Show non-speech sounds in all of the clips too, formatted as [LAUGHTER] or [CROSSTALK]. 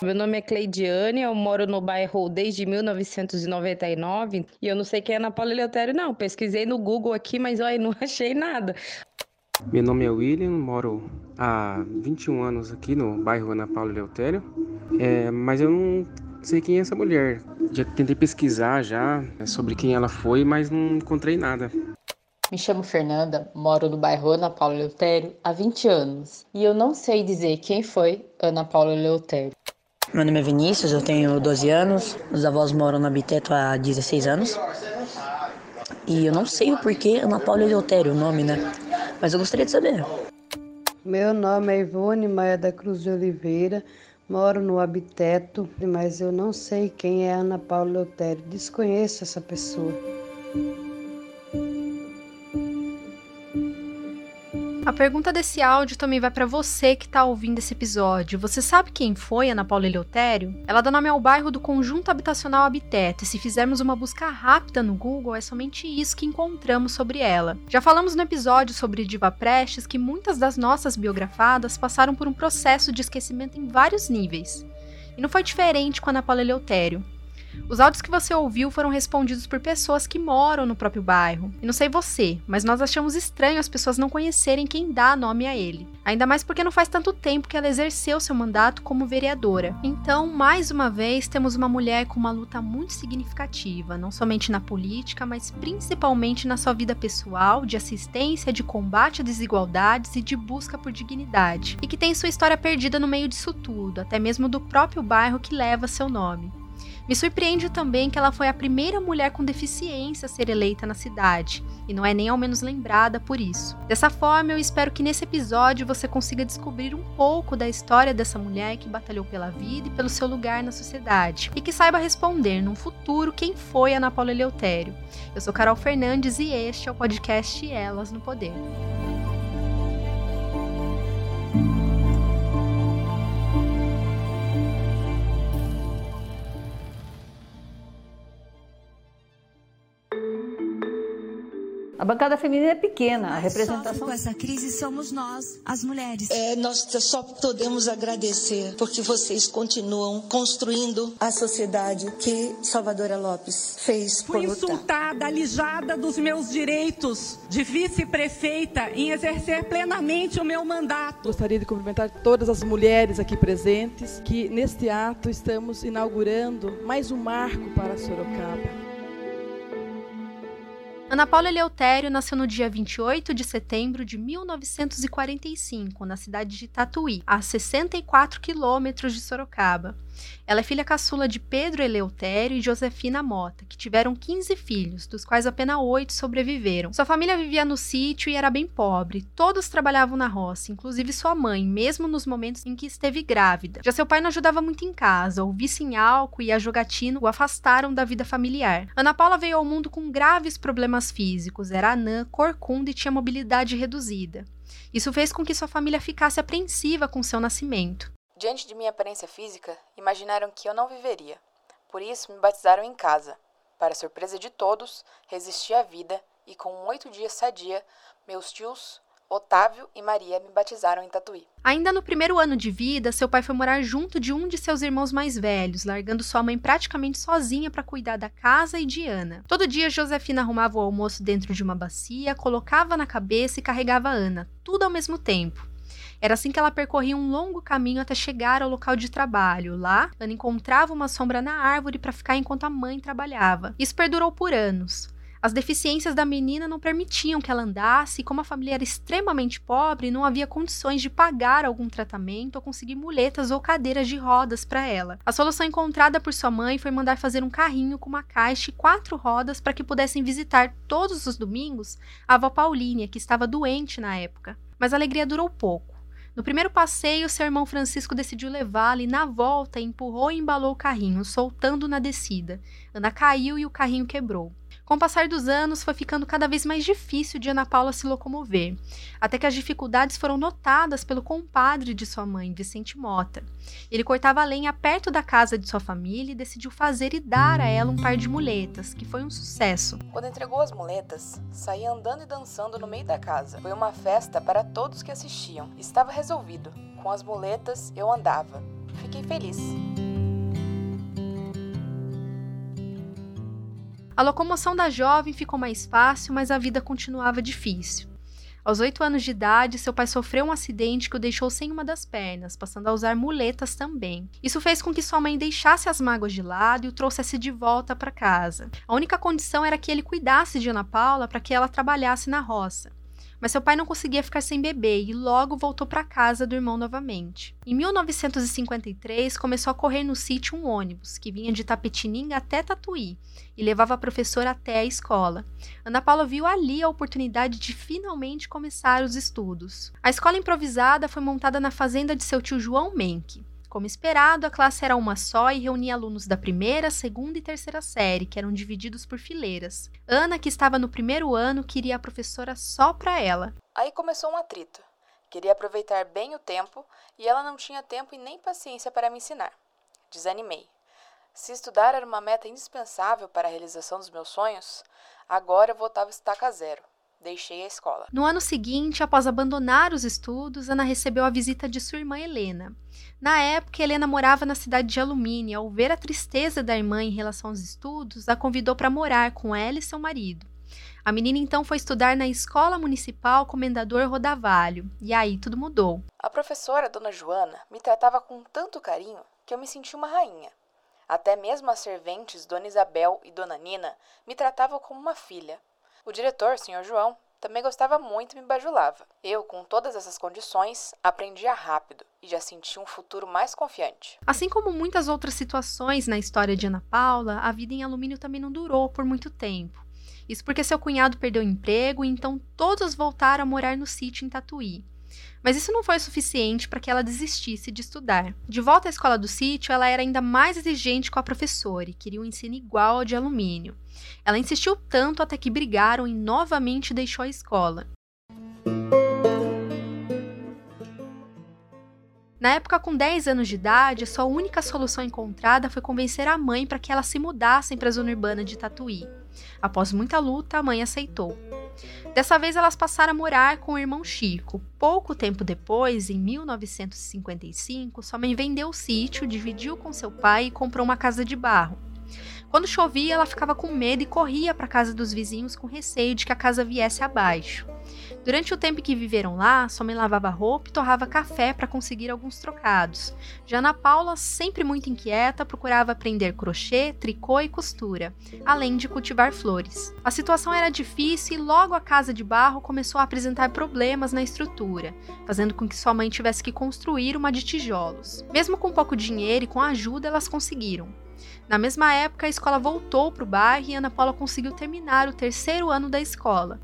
Meu nome é Cleidiane, eu moro no bairro desde 1999 e eu não sei quem é Ana Paula Eleutério, não. Pesquisei no Google aqui, mas olha, [LAUGHS] não achei nada. Meu nome é William, moro há 21 anos aqui no bairro Ana Paula Eleutério, é, mas eu não sei quem é essa mulher. Já tentei pesquisar já sobre quem ela foi, mas não encontrei nada. Me chamo Fernanda, moro no bairro Ana Paula Eleutério há 20 anos e eu não sei dizer quem foi Ana Paula Eleutério. Meu nome é Vinícius, eu tenho 12 anos, os avós moram na Biteto há 16 anos e eu não sei o porquê Ana Paula Eleutério, o nome, né? Mas eu gostaria de saber. Meu nome é Ivone Maia da Cruz de Oliveira, moro no Habiteto, mas eu não sei quem é Ana Paula Eleutério, desconheço essa pessoa. A pergunta desse áudio também vai para você que está ouvindo esse episódio. Você sabe quem foi Ana Paula Eleutério? Ela dá nome ao bairro do Conjunto Habitacional Habitete. E se fizermos uma busca rápida no Google, é somente isso que encontramos sobre ela. Já falamos no episódio sobre Diva Prestes que muitas das nossas biografadas passaram por um processo de esquecimento em vários níveis. E não foi diferente com Ana Paula Eleutério. Os áudios que você ouviu foram respondidos por pessoas que moram no próprio bairro. E não sei você, mas nós achamos estranho as pessoas não conhecerem quem dá nome a ele. Ainda mais porque não faz tanto tempo que ela exerceu seu mandato como vereadora. Então, mais uma vez, temos uma mulher com uma luta muito significativa, não somente na política, mas principalmente na sua vida pessoal, de assistência, de combate a desigualdades e de busca por dignidade. E que tem sua história perdida no meio disso tudo, até mesmo do próprio bairro que leva seu nome. Me surpreende também que ela foi a primeira mulher com deficiência a ser eleita na cidade, e não é nem ao menos lembrada por isso. Dessa forma, eu espero que nesse episódio você consiga descobrir um pouco da história dessa mulher que batalhou pela vida e pelo seu lugar na sociedade, e que saiba responder num futuro quem foi Ana Paula Eleutério. Eu sou Carol Fernandes e este é o podcast Elas no Poder. Bancada feminina é pequena, a representação. Com essa crise somos nós, as mulheres. É, nós só podemos agradecer porque vocês continuam construindo a sociedade que Salvadora Lopes fez. Fui insultada, alijada dos meus direitos de vice-prefeita em exercer plenamente o meu mandato. Gostaria de cumprimentar todas as mulheres aqui presentes que neste ato estamos inaugurando mais um marco para Sorocaba. Ana Paula Eleutério nasceu no dia 28 de setembro de 1945, na cidade de Tatuí, a 64 quilômetros de Sorocaba. Ela é filha caçula de Pedro Eleutério e Josefina Mota, que tiveram 15 filhos, dos quais apenas oito sobreviveram. Sua família vivia no sítio e era bem pobre. Todos trabalhavam na roça, inclusive sua mãe, mesmo nos momentos em que esteve grávida. Já seu pai não ajudava muito em casa, o vício em álcool e a jogatina o afastaram da vida familiar. Ana Paula veio ao mundo com graves problemas físicos, era anã, corcunda e tinha mobilidade reduzida. Isso fez com que sua família ficasse apreensiva com seu nascimento. Diante de minha aparência física, imaginaram que eu não viveria. Por isso, me batizaram em casa. Para surpresa de todos, resisti à vida e, com oito dias sadia, meus tios, Otávio e Maria, me batizaram em Tatuí. Ainda no primeiro ano de vida, seu pai foi morar junto de um de seus irmãos mais velhos, largando sua mãe praticamente sozinha para cuidar da casa e de Ana. Todo dia, Josefina arrumava o almoço dentro de uma bacia, colocava na cabeça e carregava Ana, tudo ao mesmo tempo. Era assim que ela percorria um longo caminho até chegar ao local de trabalho. Lá, Ana encontrava uma sombra na árvore para ficar enquanto a mãe trabalhava. Isso perdurou por anos. As deficiências da menina não permitiam que ela andasse, e como a família era extremamente pobre, não havia condições de pagar algum tratamento ou conseguir muletas ou cadeiras de rodas para ela. A solução encontrada por sua mãe foi mandar fazer um carrinho com uma caixa e quatro rodas para que pudessem visitar todos os domingos a avó Paulínia, que estava doente na época. Mas a alegria durou pouco. No primeiro passeio, seu irmão Francisco decidiu levá-la e, na volta, empurrou e embalou o carrinho, soltando na descida. Ana caiu e o carrinho quebrou. Com o passar dos anos, foi ficando cada vez mais difícil de Ana Paula se locomover, até que as dificuldades foram notadas pelo compadre de sua mãe, Vicente Mota. Ele cortava lenha perto da casa de sua família e decidiu fazer e dar a ela um par de muletas, que foi um sucesso. Quando entregou as muletas, saía andando e dançando no meio da casa. Foi uma festa para todos que assistiam. Estava resolvido. Com as muletas, eu andava fiquei feliz. A locomoção da jovem ficou mais fácil, mas a vida continuava difícil. Aos oito anos de idade, seu pai sofreu um acidente que o deixou sem uma das pernas, passando a usar muletas também. Isso fez com que sua mãe deixasse as mágoas de lado e o trouxesse de volta para casa. A única condição era que ele cuidasse de Ana Paula para que ela trabalhasse na roça mas seu pai não conseguia ficar sem bebê e logo voltou para casa do irmão novamente. Em 1953, começou a correr no sítio um ônibus que vinha de Tapetininga até Tatuí e levava a professora até a escola. Ana Paula viu ali a oportunidade de finalmente começar os estudos. A escola improvisada foi montada na fazenda de seu tio João Menck. Como esperado, a classe era uma só e reunia alunos da primeira, segunda e terceira série, que eram divididos por fileiras. Ana, que estava no primeiro ano, queria a professora só para ela. Aí começou um atrito. Queria aproveitar bem o tempo e ela não tinha tempo e nem paciência para me ensinar. Desanimei. Se estudar era uma meta indispensável para a realização dos meus sonhos, agora eu voltava estaca zero. Deixei a escola. No ano seguinte, após abandonar os estudos, Ana recebeu a visita de sua irmã Helena. Na época, Helena morava na cidade de Alumínio. Ao ver a tristeza da irmã em relação aos estudos, a convidou para morar com ela e seu marido. A menina então foi estudar na Escola Municipal Comendador Rodavalho, e aí tudo mudou. A professora, Dona Joana, me tratava com tanto carinho que eu me senti uma rainha. Até mesmo as serventes, Dona Isabel e Dona Nina, me tratavam como uma filha. O diretor, Sr. João, também gostava muito e me bajulava. Eu, com todas essas condições, aprendia rápido e já sentia um futuro mais confiante. Assim como muitas outras situações na história de Ana Paula, a vida em alumínio também não durou por muito tempo. Isso porque seu cunhado perdeu o emprego e então todos voltaram a morar no sítio em Tatuí. Mas isso não foi suficiente para que ela desistisse de estudar. De volta à escola do sítio, ela era ainda mais exigente com a professora e queria um ensino igual ao de alumínio. Ela insistiu tanto até que brigaram e novamente deixou a escola. Na época, com 10 anos de idade, sua única solução encontrada foi convencer a mãe para que elas se mudassem para a zona urbana de Tatuí. Após muita luta, a mãe aceitou. Dessa vez, elas passaram a morar com o irmão Chico. Pouco tempo depois, em 1955, sua mãe vendeu o sítio, dividiu com seu pai e comprou uma casa de barro. Quando chovia, ela ficava com medo e corria para a casa dos vizinhos com receio de que a casa viesse abaixo. Durante o tempo que viveram lá, sua mãe lavava roupa e torrava café para conseguir alguns trocados. Já Ana Paula, sempre muito inquieta, procurava aprender crochê, tricô e costura, além de cultivar flores. A situação era difícil e logo a casa de barro começou a apresentar problemas na estrutura, fazendo com que sua mãe tivesse que construir uma de tijolos. Mesmo com pouco dinheiro e com ajuda, elas conseguiram. Na mesma época, a escola voltou para o bairro e Ana Paula conseguiu terminar o terceiro ano da escola.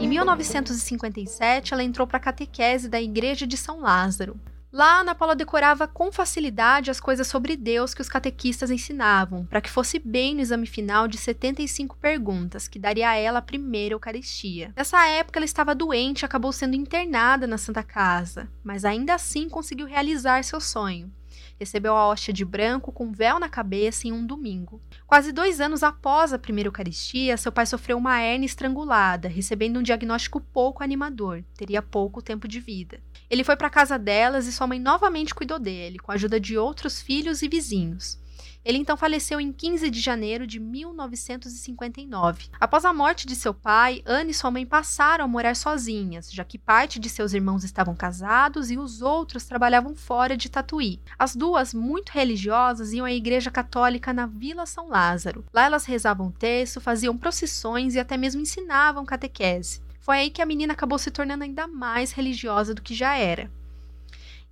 Em 1957, ela entrou para a catequese da Igreja de São Lázaro. Lá, Ana Paula decorava com facilidade as coisas sobre Deus que os catequistas ensinavam, para que fosse bem no exame final de 75 perguntas, que daria a ela a primeira Eucaristia. Nessa época, ela estava doente e acabou sendo internada na Santa Casa, mas ainda assim conseguiu realizar seu sonho recebeu a hóstia de branco com véu na cabeça em um domingo. Quase dois anos após a primeira Eucaristia, seu pai sofreu uma hernia estrangulada, recebendo um diagnóstico pouco animador, teria pouco tempo de vida. Ele foi para a casa delas e sua mãe novamente cuidou dele, com a ajuda de outros filhos e vizinhos. Ele então faleceu em 15 de janeiro de 1959. Após a morte de seu pai, Anne e sua mãe passaram a morar sozinhas, já que parte de seus irmãos estavam casados e os outros trabalhavam fora de Tatuí. As duas, muito religiosas, iam à igreja católica na Vila São Lázaro. Lá elas rezavam texto, faziam procissões e até mesmo ensinavam catequese. Foi aí que a menina acabou se tornando ainda mais religiosa do que já era.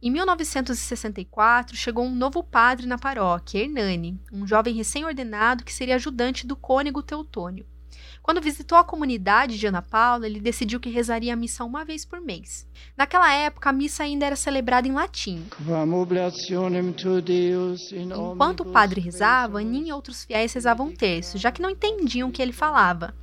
Em 1964, chegou um novo padre na paróquia, Hernani, um jovem recém-ordenado que seria ajudante do cônego Teutônio. Quando visitou a comunidade de Ana Paula, ele decidiu que rezaria a missa uma vez por mês. Naquela época, a missa ainda era celebrada em latim. Enquanto o padre rezava, Aninha e outros fiéis rezavam um terço, já que não entendiam o que ele falava.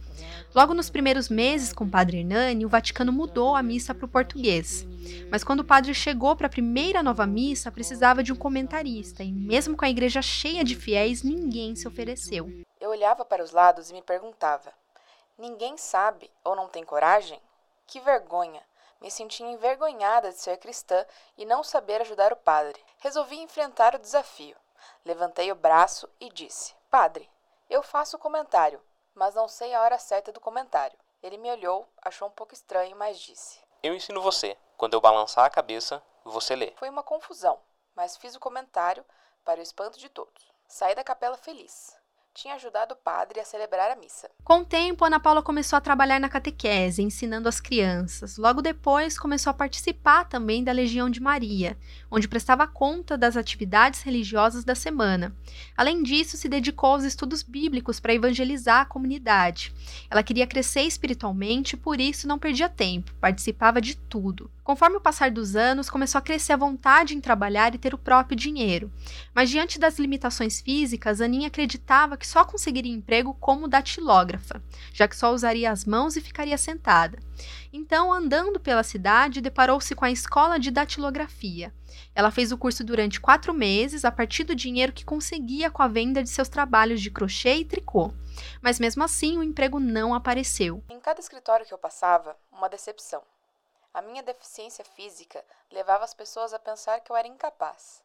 Logo nos primeiros meses com o padre Hernani, o Vaticano mudou a missa para o português. Mas quando o padre chegou para a primeira nova missa, precisava de um comentarista, e mesmo com a igreja cheia de fiéis, ninguém se ofereceu. Eu olhava para os lados e me perguntava: ninguém sabe ou não tem coragem? Que vergonha! Me sentia envergonhada de ser cristã e não saber ajudar o padre. Resolvi enfrentar o desafio. Levantei o braço e disse: Padre, eu faço o comentário, mas não sei a hora certa do comentário. Ele me olhou, achou um pouco estranho, mas disse: Eu ensino você. Quando eu balançar a cabeça, você lê. Foi uma confusão, mas fiz o comentário para o espanto de todos. Saí da capela feliz tinha ajudado o padre a celebrar a missa. Com o tempo, Ana Paula começou a trabalhar na catequese, ensinando as crianças. Logo depois, começou a participar também da Legião de Maria, onde prestava conta das atividades religiosas da semana. Além disso, se dedicou aos estudos bíblicos para evangelizar a comunidade. Ela queria crescer espiritualmente, por isso não perdia tempo, participava de tudo. Conforme o passar dos anos, começou a crescer a vontade em trabalhar e ter o próprio dinheiro. Mas diante das limitações físicas, Aninha acreditava que só conseguiria emprego como datilógrafa, já que só usaria as mãos e ficaria sentada. Então, andando pela cidade, deparou-se com a escola de datilografia. Ela fez o curso durante quatro meses, a partir do dinheiro que conseguia com a venda de seus trabalhos de crochê e tricô. Mas mesmo assim, o emprego não apareceu. Em cada escritório que eu passava, uma decepção. A minha deficiência física levava as pessoas a pensar que eu era incapaz.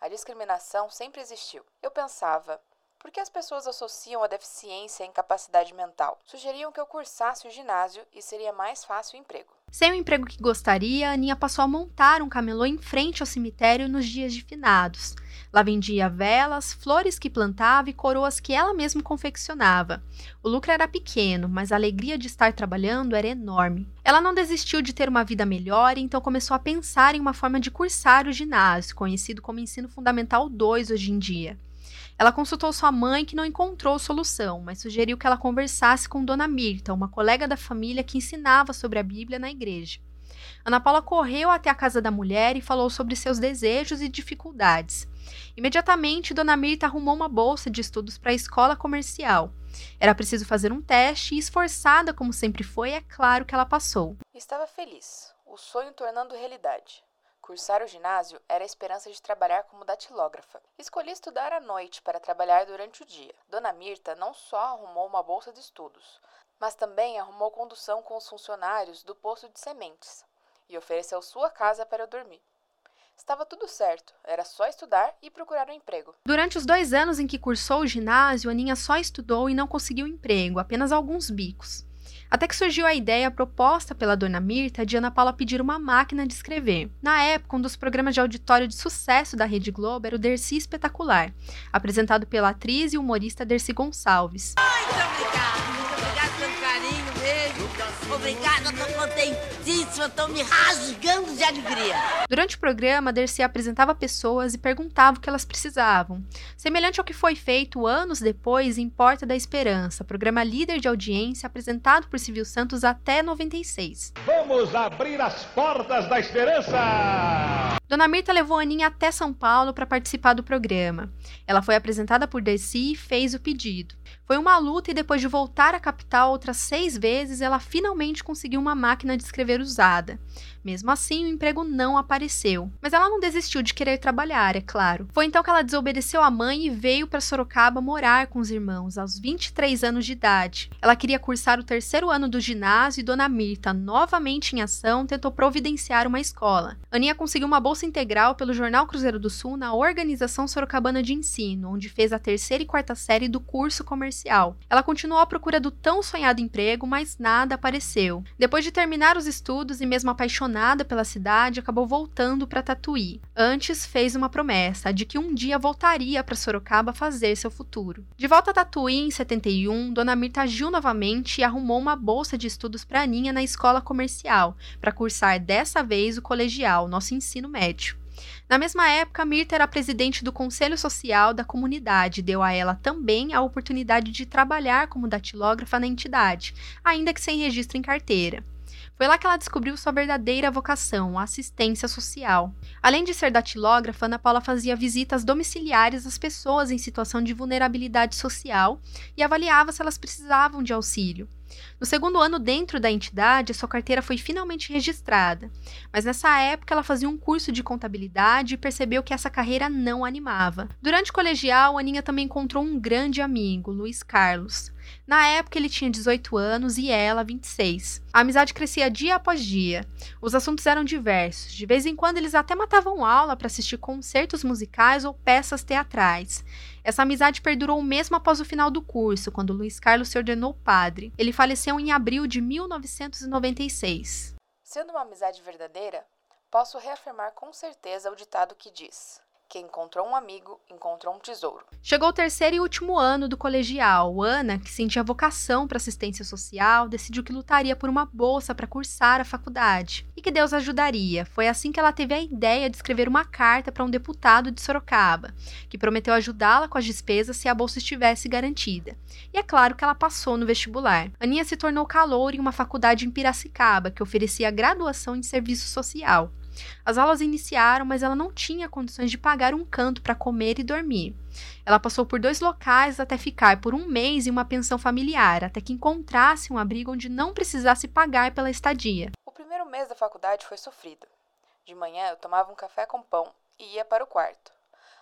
A discriminação sempre existiu. Eu pensava, por que as pessoas associam a deficiência à incapacidade mental? Sugeriam que eu cursasse o ginásio e seria mais fácil o emprego. Sem o emprego que gostaria, Aninha passou a montar um camelô em frente ao cemitério nos dias de finados. Lá vendia velas, flores que plantava e coroas que ela mesma confeccionava. O lucro era pequeno, mas a alegria de estar trabalhando era enorme. Ela não desistiu de ter uma vida melhor e então começou a pensar em uma forma de cursar o ginásio, conhecido como Ensino Fundamental 2 hoje em dia. Ela consultou sua mãe, que não encontrou solução, mas sugeriu que ela conversasse com Dona Mirta, uma colega da família que ensinava sobre a Bíblia na igreja. Ana Paula correu até a casa da mulher e falou sobre seus desejos e dificuldades. Imediatamente, Dona Mirta arrumou uma bolsa de estudos para a escola comercial. Era preciso fazer um teste e, esforçada como sempre foi, é claro que ela passou. Estava feliz, o sonho tornando realidade. Cursar o ginásio era a esperança de trabalhar como datilógrafa. Escolhi estudar à noite para trabalhar durante o dia. Dona Mirta não só arrumou uma bolsa de estudos, mas também arrumou condução com os funcionários do posto de sementes e ofereceu sua casa para eu dormir. Estava tudo certo, era só estudar e procurar um emprego. Durante os dois anos em que cursou o ginásio, Aninha só estudou e não conseguiu emprego, apenas alguns bicos. Até que surgiu a ideia proposta pela dona Mirta de Ana Paula pedir uma máquina de escrever. Na época, um dos programas de auditório de sucesso da Rede Globo era o Dercy Espetacular, apresentado pela atriz e humorista Dercy Gonçalves. Muito obrigada. Obrigada, tô contentíssima, tô me rasgando de alegria. Durante o programa, Dercy apresentava pessoas e perguntava o que elas precisavam. Semelhante ao que foi feito anos depois em Porta da Esperança, programa líder de audiência apresentado por Civil Santos até 96. Vamos abrir as portas da esperança! Dona Mirta levou a Aninha até São Paulo para participar do programa. Ela foi apresentada por Dercy e fez o pedido. Foi uma luta e depois de voltar à capital outras seis vezes, ela finalmente conseguiu uma máquina de escrever usada. Mesmo assim, o emprego não apareceu. Mas ela não desistiu de querer trabalhar, é claro. Foi então que ela desobedeceu a mãe e veio para Sorocaba morar com os irmãos, aos 23 anos de idade. Ela queria cursar o terceiro ano do ginásio e Dona Mirta, novamente em ação, tentou providenciar uma escola. Aninha conseguiu uma bolsa integral pelo Jornal Cruzeiro do Sul na Organização Sorocabana de Ensino, onde fez a terceira e quarta série do curso comercial. Ela continuou à procura do tão sonhado emprego, mas nada apareceu. Depois de terminar os estudos e mesmo apaixonada pela cidade, acabou voltando para Tatuí. Antes fez uma promessa de que um dia voltaria para Sorocaba fazer seu futuro. De volta a Tatuí em 71, Dona Mirta agiu novamente e arrumou uma bolsa de estudos para Aninha na escola comercial, para cursar dessa vez o colegial, nosso ensino médio. Na mesma época, Mirta era presidente do Conselho Social da comunidade deu a ela também a oportunidade de trabalhar como datilógrafa na entidade, ainda que sem registro em carteira. Foi lá que ela descobriu sua verdadeira vocação, a assistência social. Além de ser datilógrafa, Ana Paula fazia visitas domiciliares às pessoas em situação de vulnerabilidade social e avaliava se elas precisavam de auxílio. No segundo ano dentro da entidade, sua carteira foi finalmente registrada, mas nessa época ela fazia um curso de contabilidade e percebeu que essa carreira não animava. Durante o colegial, Aninha também encontrou um grande amigo, Luiz Carlos. Na época ele tinha 18 anos e ela 26. A amizade crescia dia após dia. Os assuntos eram diversos. De vez em quando eles até matavam aula para assistir concertos musicais ou peças teatrais. Essa amizade perdurou mesmo após o final do curso, quando Luiz Carlos se ordenou padre. Ele faleceu em abril de 1996. Sendo uma amizade verdadeira, posso reafirmar com certeza o ditado que diz: quem encontrou um amigo, encontrou um tesouro. Chegou o terceiro e último ano do colegial. Ana, que sentia vocação para assistência social, decidiu que lutaria por uma bolsa para cursar a faculdade e que Deus ajudaria. Foi assim que ela teve a ideia de escrever uma carta para um deputado de Sorocaba, que prometeu ajudá-la com as despesas se a bolsa estivesse garantida. E é claro que ela passou no vestibular. Aninha se tornou caloura em uma faculdade em Piracicaba, que oferecia graduação em serviço social. As aulas iniciaram, mas ela não tinha condições de pagar um canto para comer e dormir. Ela passou por dois locais até ficar por um mês em uma pensão familiar, até que encontrasse um abrigo onde não precisasse pagar pela estadia. O primeiro mês da faculdade foi sofrido. De manhã eu tomava um café com pão e ia para o quarto.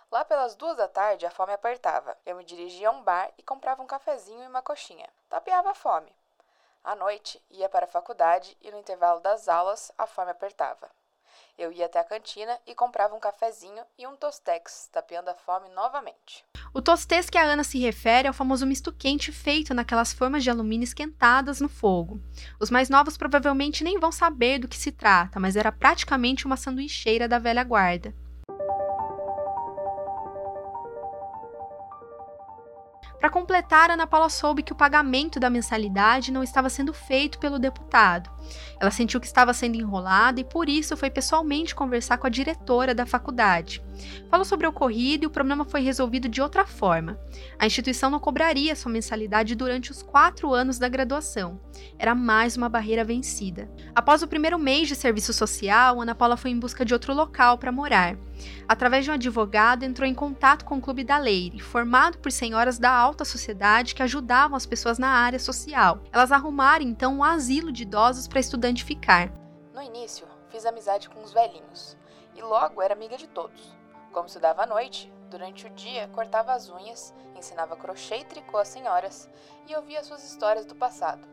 Lá pelas duas da tarde a fome apertava. Eu me dirigia a um bar e comprava um cafezinho e uma coxinha. Tapeava a fome. À noite, ia para a faculdade e no intervalo das aulas a fome apertava. Eu ia até a cantina e comprava um cafezinho e um tostex, tapeando a fome novamente. O tostex que a Ana se refere é o famoso misto quente feito naquelas formas de alumínio esquentadas no fogo. Os mais novos provavelmente nem vão saber do que se trata, mas era praticamente uma sanduicheira da velha guarda. Para completar, Ana Paula soube que o pagamento da mensalidade não estava sendo feito pelo deputado. Ela sentiu que estava sendo enrolada e por isso foi pessoalmente conversar com a diretora da faculdade. Falou sobre o ocorrido e o problema foi resolvido de outra forma. A instituição não cobraria sua mensalidade durante os quatro anos da graduação. Era mais uma barreira vencida. Após o primeiro mês de serviço social, Ana Paula foi em busca de outro local para morar. Através de um advogado, entrou em contato com o Clube da Leire, formado por senhoras da alta sociedade que ajudavam as pessoas na área social. Elas arrumaram então um asilo de idosos para estudante ficar. No início, fiz amizade com os velhinhos e logo era amiga de todos. Como estudava à noite, durante o dia cortava as unhas, ensinava crochê e tricô às senhoras e ouvia suas histórias do passado.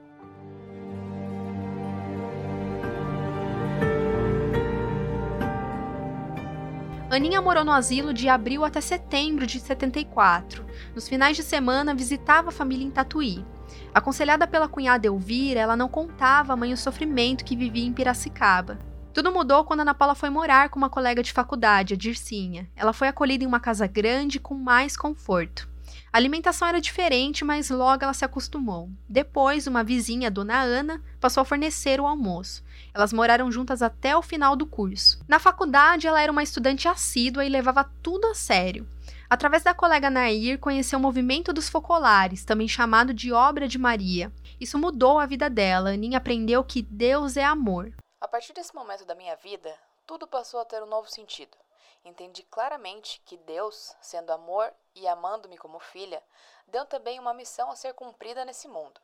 Aninha morou no asilo de abril até setembro de 74. Nos finais de semana, visitava a família em Tatuí. Aconselhada pela cunhada Elvira, ela não contava a mãe o sofrimento que vivia em Piracicaba. Tudo mudou quando Ana Paula foi morar com uma colega de faculdade, a Dircinha. Ela foi acolhida em uma casa grande com mais conforto. A alimentação era diferente, mas logo ela se acostumou. Depois, uma vizinha, Dona Ana, passou a fornecer o almoço. Elas moraram juntas até o final do curso. Na faculdade, ela era uma estudante assídua e levava tudo a sério. Através da colega Nair, conheceu o movimento dos focolares, também chamado de Obra de Maria. Isso mudou a vida dela. Aninha aprendeu que Deus é amor. A partir desse momento da minha vida, tudo passou a ter um novo sentido. Entendi claramente que Deus, sendo amor e amando-me como filha, deu também uma missão a ser cumprida nesse mundo.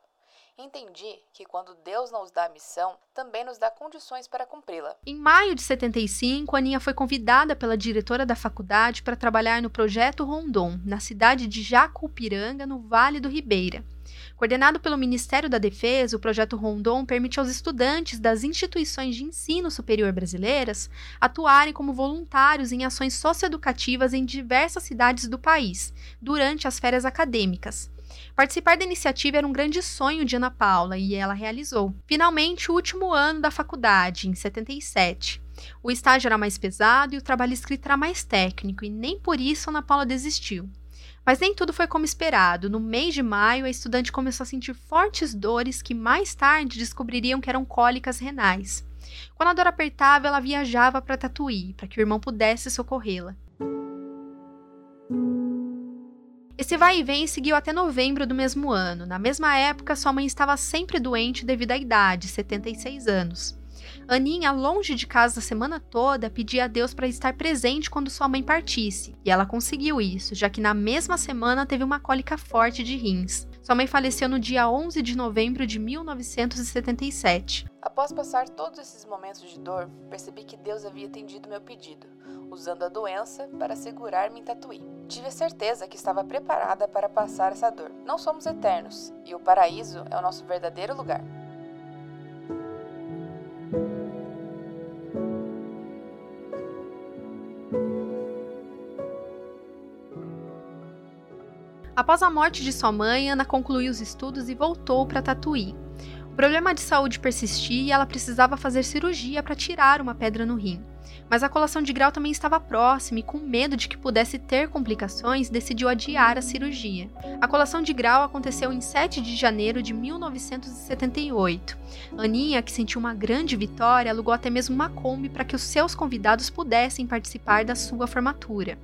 Entendi que quando Deus nos dá a missão, também nos dá condições para cumpri-la. Em maio de 75, Aninha foi convidada pela diretora da faculdade para trabalhar no projeto Rondon, na cidade de Jacupiranga, no Vale do Ribeira. Coordenado pelo Ministério da Defesa, o projeto Rondon permite aos estudantes das instituições de ensino superior brasileiras atuarem como voluntários em ações socioeducativas em diversas cidades do país, durante as férias acadêmicas. Participar da iniciativa era um grande sonho de Ana Paula e ela realizou. Finalmente, o último ano da faculdade, em 77. O estágio era mais pesado e o trabalho escrito era mais técnico, e nem por isso Ana Paula desistiu. Mas nem tudo foi como esperado. No mês de maio, a estudante começou a sentir fortes dores que mais tarde descobririam que eram cólicas renais. Quando a dor apertava, ela viajava para Tatuí, para que o irmão pudesse socorrê-la. Esse vai e vem seguiu até novembro do mesmo ano. Na mesma época, sua mãe estava sempre doente devido à idade, 76 anos. Aninha, longe de casa a semana toda, pedia a Deus para estar presente quando sua mãe partisse, e ela conseguiu isso, já que na mesma semana teve uma cólica forte de rins. Sua mãe faleceu no dia 11 de novembro de 1977. Após passar todos esses momentos de dor, percebi que Deus havia atendido meu pedido, usando a doença para segurar-me em Tatuí. Tive a certeza que estava preparada para passar essa dor. Não somos eternos, e o paraíso é o nosso verdadeiro lugar. Após a morte de sua mãe, Ana concluiu os estudos e voltou para Tatuí. O problema de saúde persistia e ela precisava fazer cirurgia para tirar uma pedra no rim. Mas a colação de grau também estava próxima e, com medo de que pudesse ter complicações, decidiu adiar a cirurgia. A colação de grau aconteceu em 7 de janeiro de 1978. Aninha, que sentiu uma grande vitória, alugou até mesmo uma Kombi para que os seus convidados pudessem participar da sua formatura.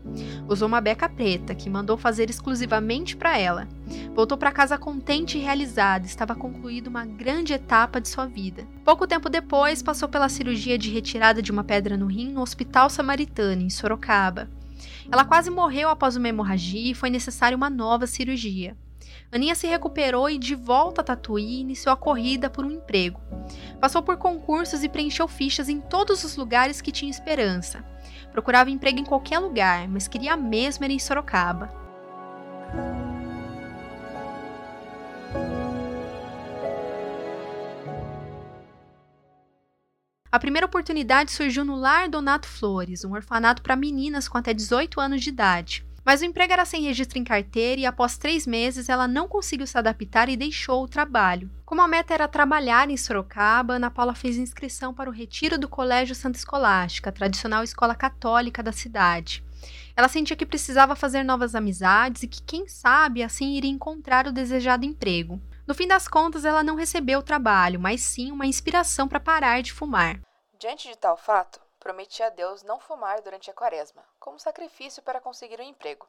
Usou uma beca preta, que mandou fazer exclusivamente para ela. Voltou para casa contente e realizada, estava concluída uma grande etapa de sua vida. Pouco tempo depois, passou pela cirurgia de retirada de uma pedra no rim no Hospital Samaritano, em Sorocaba. Ela quase morreu após uma hemorragia e foi necessária uma nova cirurgia. Aninha se recuperou e, de volta a Tatuí, iniciou a corrida por um emprego. Passou por concursos e preencheu fichas em todos os lugares que tinha esperança. Procurava emprego em qualquer lugar, mas queria mesmo era em Sorocaba. A primeira oportunidade surgiu no Lar Donato Flores, um orfanato para meninas com até 18 anos de idade. Mas o emprego era sem registro em carteira e após três meses ela não conseguiu se adaptar e deixou o trabalho. Como a meta era trabalhar em Sorocaba, Ana Paula fez inscrição para o retiro do Colégio Santa Escolástica, tradicional escola católica da cidade. Ela sentia que precisava fazer novas amizades e que, quem sabe, assim iria encontrar o desejado emprego. No fim das contas, ela não recebeu o trabalho, mas sim uma inspiração para parar de fumar. Diante de tal fato, prometi a Deus não fumar durante a quaresma, como sacrifício para conseguir um emprego.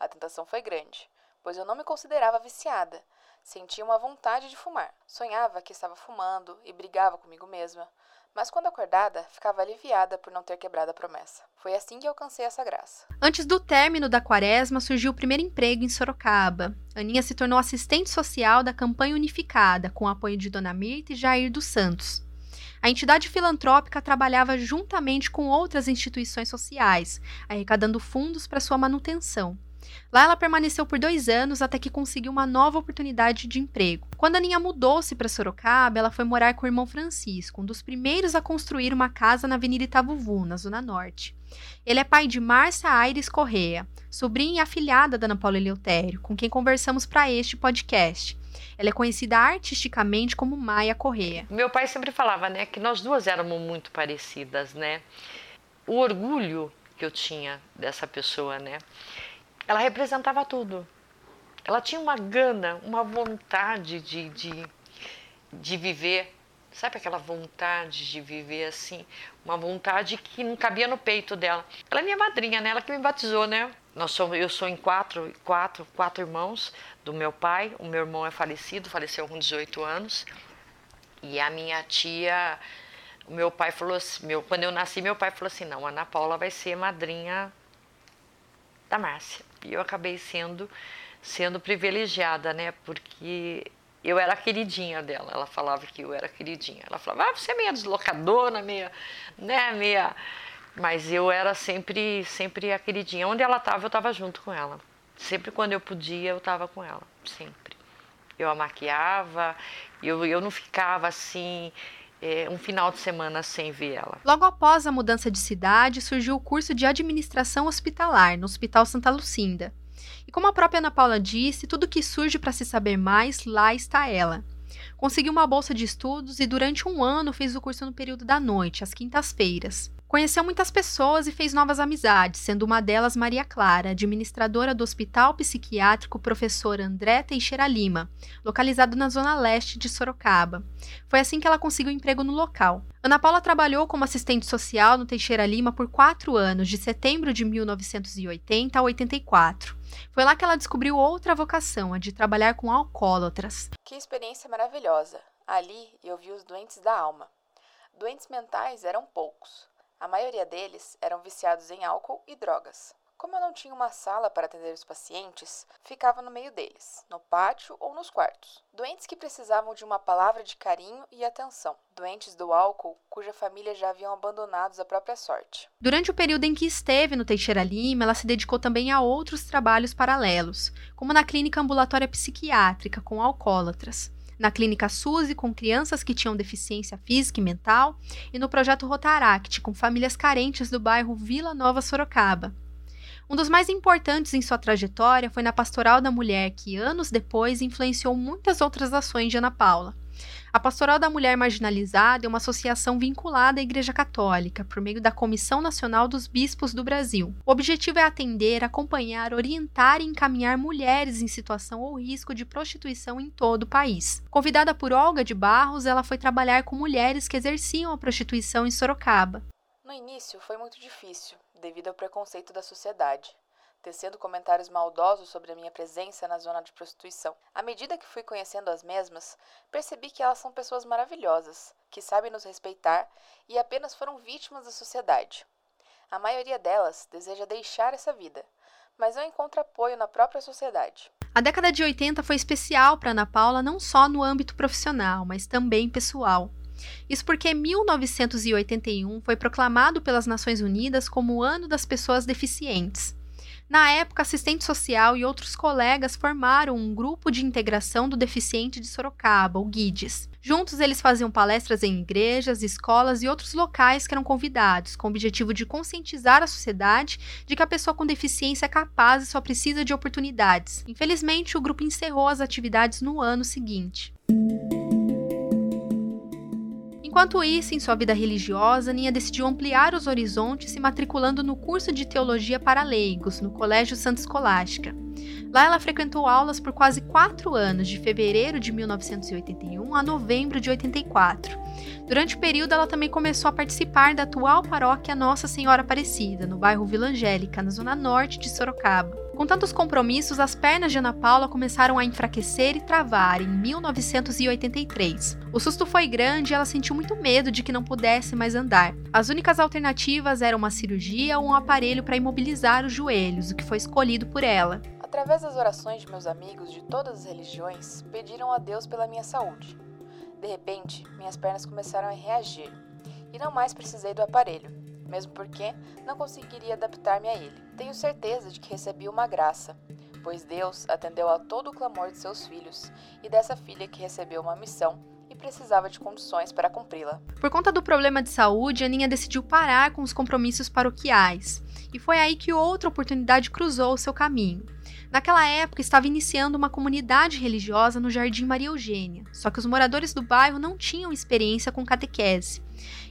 A tentação foi grande, pois eu não me considerava viciada. Sentia uma vontade de fumar. Sonhava que estava fumando e brigava comigo mesma. Mas quando acordada, ficava aliviada por não ter quebrado a promessa. Foi assim que alcancei essa graça. Antes do término da quaresma, surgiu o primeiro emprego em Sorocaba. Aninha se tornou assistente social da campanha unificada, com o apoio de Dona Mirta e Jair dos Santos. A entidade filantrópica trabalhava juntamente com outras instituições sociais, arrecadando fundos para sua manutenção. Lá ela permaneceu por dois anos até que conseguiu uma nova oportunidade de emprego. Quando a Aninha mudou-se para Sorocaba, ela foi morar com o irmão Francisco, um dos primeiros a construir uma casa na Avenida Itavuvu, na Zona Norte. Ele é pai de Márcia Aires Correa, sobrinha e afilhada da Ana Paula Eleutério, com quem conversamos para este podcast. Ela é conhecida artisticamente como Maia Correa. Meu pai sempre falava, né, que nós duas éramos muito parecidas, né? O orgulho que eu tinha dessa pessoa, né? Ela representava tudo. Ela tinha uma gana, uma vontade de, de, de viver, sabe aquela vontade de viver assim, uma vontade que não cabia no peito dela. Ela é minha madrinha, né? Ela que me batizou, né? Nós somos, eu sou em quatro, quatro, quatro irmãos do meu pai. O meu irmão é falecido, faleceu com 18 anos. E a minha tia, o meu pai falou assim, meu, quando eu nasci, meu pai falou assim, não, Ana Paula vai ser madrinha da Márcia. E eu acabei sendo sendo privilegiada, né? Porque eu era a queridinha dela. Ela falava que eu era queridinha. Ela falava, ah, você é meia deslocadora, meia, né, meia. Mas eu era sempre, sempre a queridinha. Onde ela estava, eu estava junto com ela. Sempre quando eu podia, eu estava com ela. Sempre. Eu a maquiava, eu, eu não ficava assim é, um final de semana sem ver ela. Logo após a mudança de cidade, surgiu o curso de administração hospitalar no Hospital Santa Lucinda. E como a própria Ana Paula disse, tudo que surge para se saber mais, lá está ela. Conseguiu uma bolsa de estudos e durante um ano fez o curso no período da noite, às quintas-feiras. Conheceu muitas pessoas e fez novas amizades, sendo uma delas Maria Clara, administradora do Hospital Psiquiátrico Professor André Teixeira Lima, localizado na zona leste de Sorocaba. Foi assim que ela conseguiu emprego no local. Ana Paula trabalhou como assistente social no Teixeira Lima por quatro anos, de setembro de 1980 a 84. Foi lá que ela descobriu outra vocação, a de trabalhar com alcoólatras. Que experiência maravilhosa! Ali eu vi os doentes da alma. Doentes mentais eram poucos. A maioria deles eram viciados em álcool e drogas. Como eu não tinha uma sala para atender os pacientes, ficava no meio deles, no pátio ou nos quartos. Doentes que precisavam de uma palavra de carinho e atenção. Doentes do álcool, cuja família já haviam abandonados à própria sorte. Durante o período em que esteve no Teixeira Lima, ela se dedicou também a outros trabalhos paralelos, como na clínica ambulatória psiquiátrica com alcoólatras na Clínica Suzy com crianças que tinham deficiência física e mental e no projeto Rotaract com famílias carentes do bairro Vila Nova Sorocaba. Um dos mais importantes em sua trajetória foi na Pastoral da Mulher, que anos depois influenciou muitas outras ações de Ana Paula. A Pastoral da Mulher Marginalizada é uma associação vinculada à Igreja Católica, por meio da Comissão Nacional dos Bispos do Brasil. O objetivo é atender, acompanhar, orientar e encaminhar mulheres em situação ou risco de prostituição em todo o país. Convidada por Olga de Barros, ela foi trabalhar com mulheres que exerciam a prostituição em Sorocaba. No início foi muito difícil, devido ao preconceito da sociedade tecendo comentários maldosos sobre a minha presença na zona de prostituição. À medida que fui conhecendo as mesmas, percebi que elas são pessoas maravilhosas, que sabem nos respeitar e apenas foram vítimas da sociedade. A maioria delas deseja deixar essa vida, mas não encontra apoio na própria sociedade. A década de 80 foi especial para Ana Paula não só no âmbito profissional, mas também pessoal. Isso porque 1981 foi proclamado pelas Nações Unidas como o Ano das Pessoas Deficientes. Na época, assistente social e outros colegas formaram um grupo de integração do deficiente de Sorocaba, o GIDES. Juntos, eles faziam palestras em igrejas, escolas e outros locais que eram convidados, com o objetivo de conscientizar a sociedade de que a pessoa com deficiência é capaz e só precisa de oportunidades. Infelizmente, o grupo encerrou as atividades no ano seguinte. Enquanto isso, em sua vida religiosa, Ninha decidiu ampliar os horizontes se matriculando no curso de teologia para leigos, no Colégio Santa Escolástica. Lá ela frequentou aulas por quase quatro anos, de fevereiro de 1981 a novembro de 84. Durante o período, ela também começou a participar da atual paróquia Nossa Senhora Aparecida, no bairro Vila Angélica, na zona norte de Sorocaba. Com tantos compromissos, as pernas de Ana Paula começaram a enfraquecer e travar em 1983. O susto foi grande e ela sentiu muito medo de que não pudesse mais andar. As únicas alternativas eram uma cirurgia ou um aparelho para imobilizar os joelhos, o que foi escolhido por ela. Através das orações de meus amigos de todas as religiões, pediram a Deus pela minha saúde. De repente, minhas pernas começaram a reagir e não mais precisei do aparelho mesmo porque não conseguiria adaptar-me a ele. Tenho certeza de que recebi uma graça, pois Deus atendeu a todo o clamor de seus filhos e dessa filha que recebeu uma missão e precisava de condições para cumpri-la. Por conta do problema de saúde, Aninha decidiu parar com os compromissos paroquiais, e foi aí que outra oportunidade cruzou o seu caminho. Naquela época, estava iniciando uma comunidade religiosa no Jardim Maria Eugênia, só que os moradores do bairro não tinham experiência com catequese.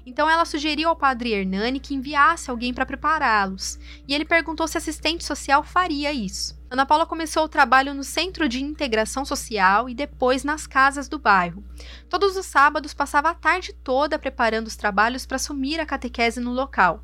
Então ela sugeriu ao padre Hernani que enviasse alguém para prepará-los, e ele perguntou se assistente social faria isso. Ana Paula começou o trabalho no Centro de Integração Social e depois nas casas do bairro. Todos os sábados passava a tarde toda preparando os trabalhos para assumir a catequese no local.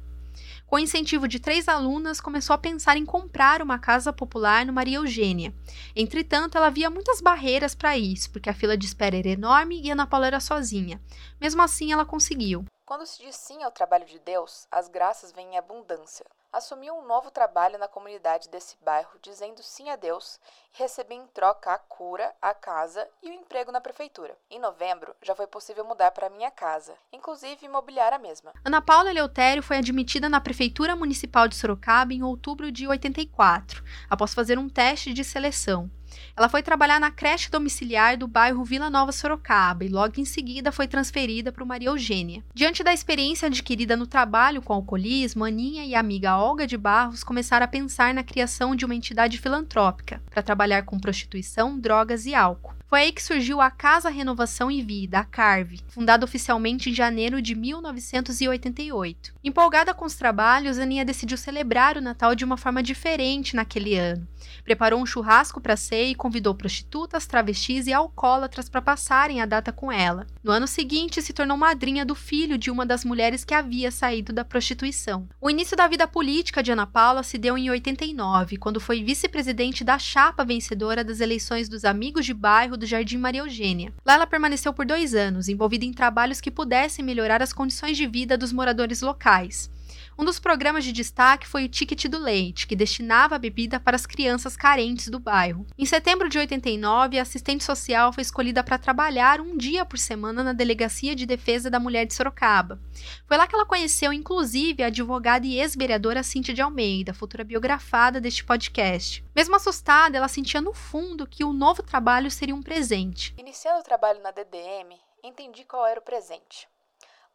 Com incentivo de três alunas, começou a pensar em comprar uma casa popular no Maria Eugênia. Entretanto, ela via muitas barreiras para isso, porque a fila de espera era enorme e Ana Paula era sozinha. Mesmo assim, ela conseguiu. Quando se diz sim ao trabalho de Deus, as graças vêm em abundância. Assumi um novo trabalho na comunidade desse bairro, dizendo sim a Deus, e recebi em troca a cura, a casa e o emprego na prefeitura. Em novembro, já foi possível mudar para minha casa, inclusive imobiliar a mesma. Ana Paula Eleutério foi admitida na Prefeitura Municipal de Sorocaba em outubro de 84, após fazer um teste de seleção. Ela foi trabalhar na creche domiciliar do bairro Vila Nova Sorocaba e logo em seguida foi transferida para o Maria Eugênia. Diante da experiência adquirida no trabalho com alcoolismo, Aninha e a amiga Olga de Barros começaram a pensar na criação de uma entidade filantrópica para trabalhar com prostituição, drogas e álcool. Foi aí que surgiu a Casa Renovação e Vida, a fundada oficialmente em janeiro de 1988. Empolgada com os trabalhos, Aninha decidiu celebrar o Natal de uma forma diferente naquele ano. Preparou um churrasco para ceia e convidou prostitutas, travestis e alcoólatras para passarem a data com ela. No ano seguinte, se tornou madrinha do filho de uma das mulheres que havia saído da prostituição. O início da vida política de Ana Paula se deu em 89, quando foi vice-presidente da chapa vencedora das eleições dos Amigos de Bairro do Jardim Maria Eugênia. Lá ela permaneceu por dois anos, envolvida em trabalhos que pudessem melhorar as condições de vida dos moradores locais. Um dos programas de destaque foi o Ticket do Leite, que destinava a bebida para as crianças carentes do bairro. Em setembro de 89, a assistente social foi escolhida para trabalhar um dia por semana na Delegacia de Defesa da Mulher de Sorocaba. Foi lá que ela conheceu, inclusive, a advogada e ex-vereadora Cíntia de Almeida, futura biografada deste podcast. Mesmo assustada, ela sentia no fundo que o novo trabalho seria um presente. Iniciando o trabalho na DDM, entendi qual era o presente.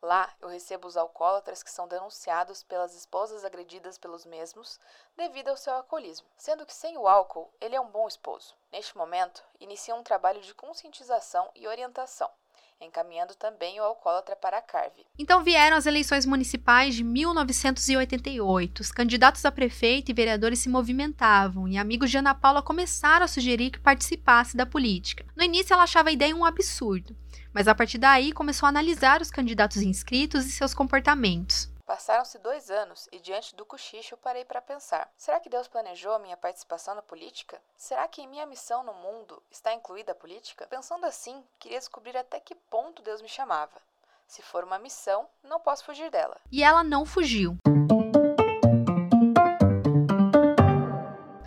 Lá eu recebo os alcoólatras que são denunciados pelas esposas agredidas pelos mesmos devido ao seu alcoolismo, sendo que sem o álcool ele é um bom esposo. Neste momento, inicia um trabalho de conscientização e orientação, encaminhando também o alcoólatra para a CARV. Então vieram as eleições municipais de 1988. Os candidatos a prefeito e vereadores se movimentavam e amigos de Ana Paula começaram a sugerir que participasse da política. No início ela achava a ideia um absurdo, mas a partir daí começou a analisar os candidatos inscritos e seus comportamentos. Passaram-se dois anos e, diante do cochicho, parei para pensar: será que Deus planejou minha participação na política? Será que em minha missão no mundo está incluída a política? Pensando assim, queria descobrir até que ponto Deus me chamava. Se for uma missão, não posso fugir dela. E ela não fugiu.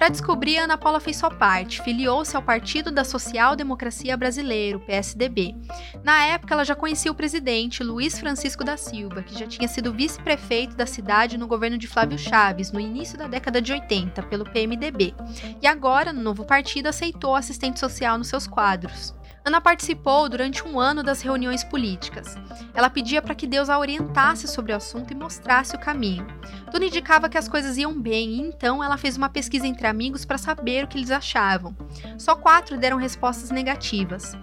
Para descobrir, Ana Paula fez sua parte, filiou-se ao Partido da Social Democracia Brasileiro, PSDB. Na época, ela já conhecia o presidente Luiz Francisco da Silva, que já tinha sido vice-prefeito da cidade no governo de Flávio Chaves, no início da década de 80, pelo PMDB. E agora, no novo partido, aceitou assistente social nos seus quadros. Ana participou durante um ano das reuniões políticas. Ela pedia para que Deus a orientasse sobre o assunto e mostrasse o caminho. Tudo indicava que as coisas iam bem e então ela fez uma pesquisa entre amigos para saber o que eles achavam. Só quatro deram respostas negativas.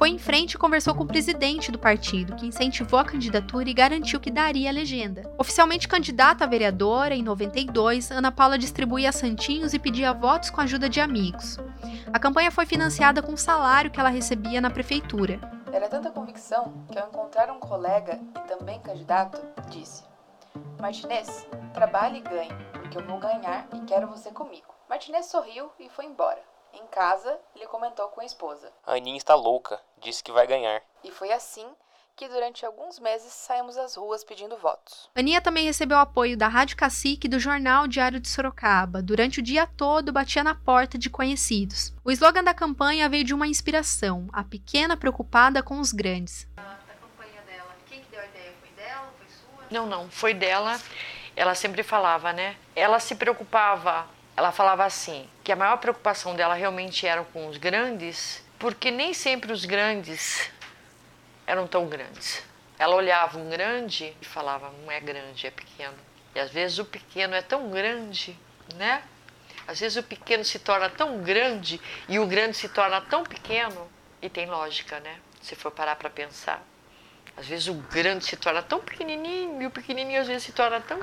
Foi em frente e conversou com o presidente do partido, que incentivou a candidatura e garantiu que daria a legenda. Oficialmente candidata a vereadora, em 92, Ana Paula distribuía santinhos e pedia votos com a ajuda de amigos. A campanha foi financiada com o salário que ela recebia na prefeitura. Era tanta convicção que, ao encontrar um colega e também candidato, disse: Martinez, trabalhe e ganhe, porque eu vou ganhar e quero você comigo. Martinez sorriu e foi embora. Em casa, ele comentou com a esposa. A Aninha está louca, disse que vai ganhar. E foi assim que durante alguns meses saímos às ruas pedindo votos. Aninha também recebeu apoio da Rádio Cacique e do Jornal Diário de Sorocaba. Durante o dia todo, batia na porta de conhecidos. O slogan da campanha veio de uma inspiração, a pequena preocupada com os grandes. Não, não, foi dela. Ela sempre falava, né? Ela se preocupava ela falava assim, que a maior preocupação dela realmente era com os grandes, porque nem sempre os grandes eram tão grandes. Ela olhava um grande e falava, não é grande, é pequeno. E às vezes o pequeno é tão grande, né? Às vezes o pequeno se torna tão grande e o grande se torna tão pequeno. E tem lógica, né? Se for parar para pensar. Às vezes o grande se torna tão pequenininho e o pequenininho às vezes se torna tão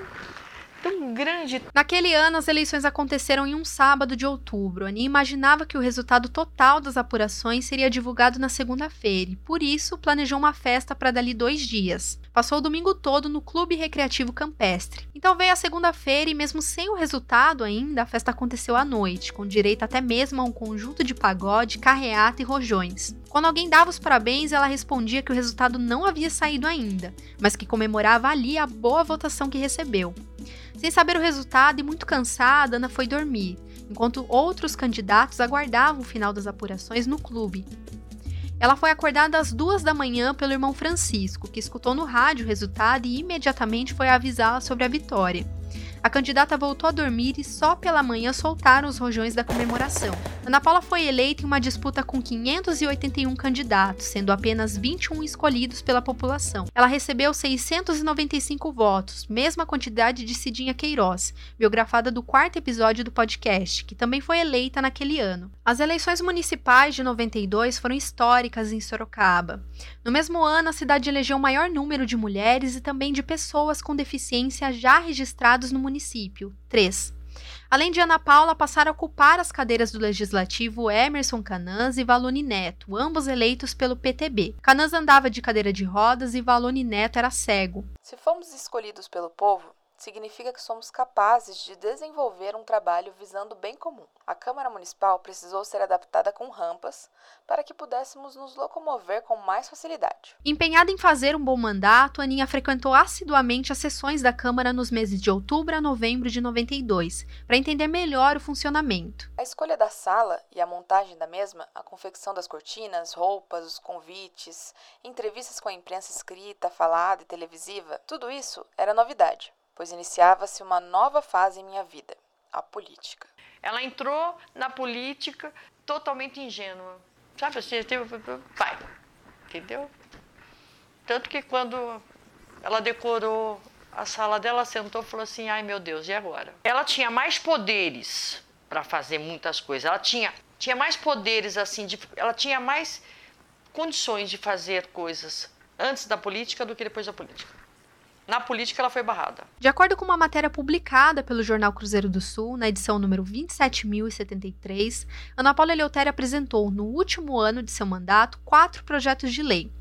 tão grande. Naquele ano, as eleições aconteceram em um sábado de outubro. Ani imaginava que o resultado total das apurações seria divulgado na segunda-feira e, por isso, planejou uma festa para dali dois dias. Passou o domingo todo no Clube Recreativo Campestre. Então veio a segunda-feira e, mesmo sem o resultado ainda, a festa aconteceu à noite, com direito até mesmo a um conjunto de pagode, carreata e rojões. Quando alguém dava os parabéns, ela respondia que o resultado não havia saído ainda, mas que comemorava ali a boa votação que recebeu. Sem saber o resultado e muito cansada, Ana foi dormir, enquanto outros candidatos aguardavam o final das apurações no clube. Ela foi acordada às duas da manhã pelo irmão Francisco, que escutou no rádio o resultado e imediatamente foi avisá-la sobre a vitória. A candidata voltou a dormir e só pela manhã soltaram os rojões da comemoração. Ana Paula foi eleita em uma disputa com 581 candidatos, sendo apenas 21 escolhidos pela população. Ela recebeu 695 votos, mesma quantidade de Cidinha Queiroz, biografada do quarto episódio do podcast, que também foi eleita naquele ano. As eleições municipais de 92 foram históricas em Sorocaba. No mesmo ano, a cidade elegeu o maior número de mulheres e também de pessoas com deficiência já registrados no município, três. Além de Ana Paula, passaram a ocupar as cadeiras do Legislativo Emerson Canãs e Valone Neto, ambos eleitos pelo PTB. Canãs andava de cadeira de rodas e Valone Neto era cego. Se fomos escolhidos pelo povo, significa que somos capazes de desenvolver um trabalho visando o bem comum. A Câmara Municipal precisou ser adaptada com rampas para que pudéssemos nos locomover com mais facilidade. Empenhada em fazer um bom mandato, Aninha frequentou assiduamente as sessões da Câmara nos meses de outubro a novembro de 92, para entender melhor o funcionamento. A escolha da sala e a montagem da mesma, a confecção das cortinas, roupas, os convites, entrevistas com a imprensa escrita, falada e televisiva, tudo isso era novidade pois iniciava-se uma nova fase em minha vida, a política. Ela entrou na política totalmente ingênua. Sabe assim, vai, entendeu? Tanto que quando ela decorou a sala dela, sentou e falou assim: ai meu Deus, e agora? Ela tinha mais poderes para fazer muitas coisas. Ela tinha, tinha mais poderes, assim, de, ela tinha mais condições de fazer coisas antes da política do que depois da política. Na política, ela foi barrada. De acordo com uma matéria publicada pelo jornal Cruzeiro do Sul, na edição número 27.073, Ana Paula Eleutério apresentou, no último ano de seu mandato, quatro projetos de lei.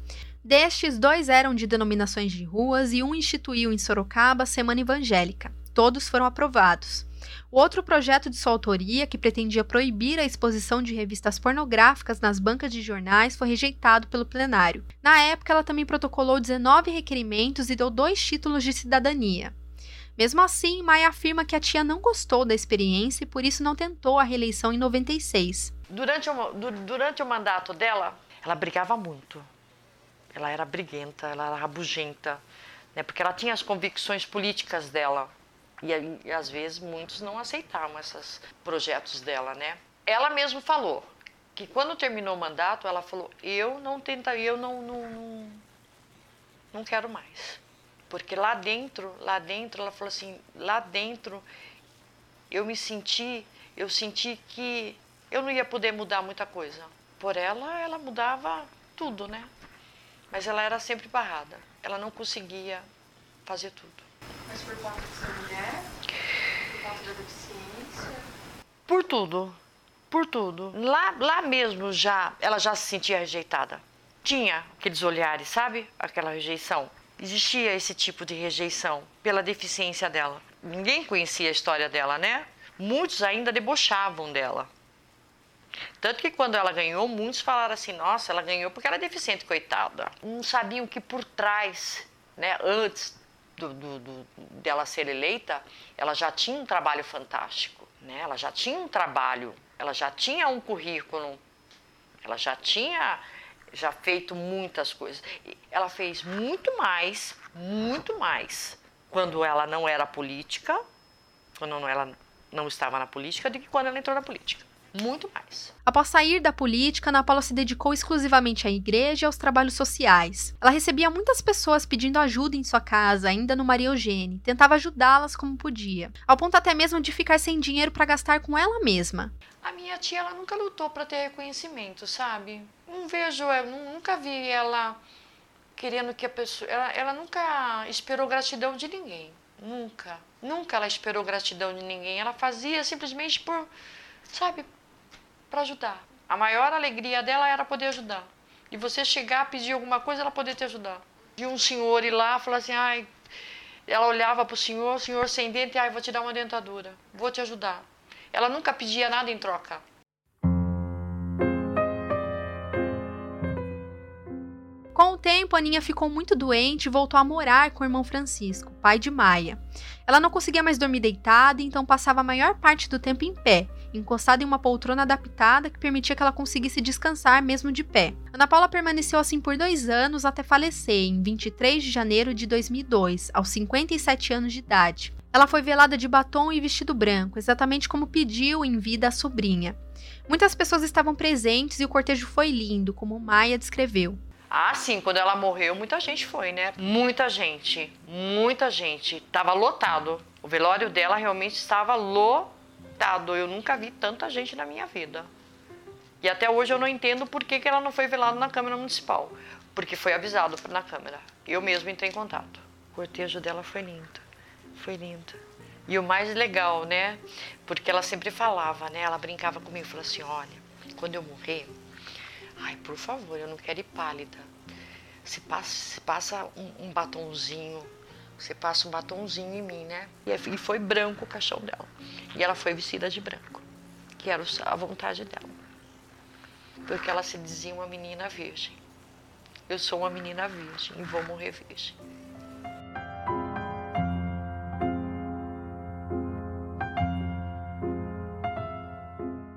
Destes, dois eram de denominações de ruas e um instituiu em Sorocaba a Semana Evangélica. Todos foram aprovados. O outro projeto de sua autoria, que pretendia proibir a exposição de revistas pornográficas nas bancas de jornais, foi rejeitado pelo plenário. Na época, ela também protocolou 19 requerimentos e deu dois títulos de cidadania. Mesmo assim, Maia afirma que a tia não gostou da experiência e por isso não tentou a reeleição em 96. Durante o, durante o mandato dela, ela brigava muito. Ela era briguenta, ela era rabugenta, né? porque ela tinha as convicções políticas dela. E, e às vezes muitos não aceitavam esses projetos dela, né? Ela mesma falou que quando terminou o mandato, ela falou: "Eu não tentaria, eu não, não, não, não quero mais". Porque lá dentro, lá dentro, ela falou assim, lá dentro eu me senti, eu senti que eu não ia poder mudar muita coisa. Por ela, ela mudava tudo, né? Mas ela era sempre barrada. Ela não conseguia fazer tudo. Mas por conta de ser mulher? Por conta da deficiência? Por tudo. Por tudo. Lá, lá mesmo já, ela já se sentia rejeitada. Tinha aqueles olhares, sabe? Aquela rejeição. Existia esse tipo de rejeição pela deficiência dela. Ninguém conhecia a história dela, né? Muitos ainda debochavam dela. Tanto que quando ela ganhou, muitos falaram assim: nossa, ela ganhou porque ela é deficiente, coitada. Não sabiam que por trás, né, antes do, do, do, dela ser eleita, ela já tinha um trabalho fantástico, né? Ela já tinha um trabalho, ela já tinha um currículo, ela já tinha já feito muitas coisas. Ela fez muito mais, muito mais quando ela não era política, quando ela não estava na política, do que quando ela entrou na política muito mais. Após sair da política, Ana Paula se dedicou exclusivamente à igreja e aos trabalhos sociais. Ela recebia muitas pessoas pedindo ajuda em sua casa, ainda no Maria Eugênia, tentava ajudá-las como podia, ao ponto até mesmo de ficar sem dinheiro para gastar com ela mesma. A minha tia, ela nunca lutou para ter reconhecimento, sabe? Não vejo, eu nunca vi ela querendo que a pessoa. Ela, ela nunca esperou gratidão de ninguém. Nunca. Nunca ela esperou gratidão de ninguém. Ela fazia simplesmente por, sabe, para ajudar. A maior alegria dela era poder ajudar. E você chegar, pedir alguma coisa, ela poder te ajudar. E um senhor ir lá falar assim, ai, ela olhava para o senhor, senhor sem dente, ai, vou te dar uma dentadura, vou te ajudar. Ela nunca pedia nada em troca. Com o tempo, Aninha ficou muito doente e voltou a morar com o irmão Francisco, pai de Maia. Ela não conseguia mais dormir deitada, então passava a maior parte do tempo em pé, encostada em uma poltrona adaptada que permitia que ela conseguisse descansar mesmo de pé. Ana Paula permaneceu assim por dois anos até falecer em 23 de janeiro de 2002, aos 57 anos de idade. Ela foi velada de batom e vestido branco, exatamente como pediu em vida a sobrinha. Muitas pessoas estavam presentes e o cortejo foi lindo, como Maia descreveu. Ah, sim, quando ela morreu, muita gente foi, né? Muita gente, muita gente. Tava lotado. O velório dela realmente estava lotado. Eu nunca vi tanta gente na minha vida. E até hoje eu não entendo por que, que ela não foi velada na Câmara Municipal. Porque foi avisado na Câmara. Eu mesmo entrei em contato. O cortejo dela foi lindo. Foi lindo. E o mais legal, né? Porque ela sempre falava, né? Ela brincava comigo, falou assim: olha, quando eu morrer, Ai, por favor, eu não quero ir pálida. Se passa, se passa um, um batonzinho você passa um batonzinho em mim, né? E foi branco o caixão dela. E ela foi vestida de branco, que era a vontade dela. Porque ela se dizia uma menina virgem. Eu sou uma menina virgem e vou morrer virgem.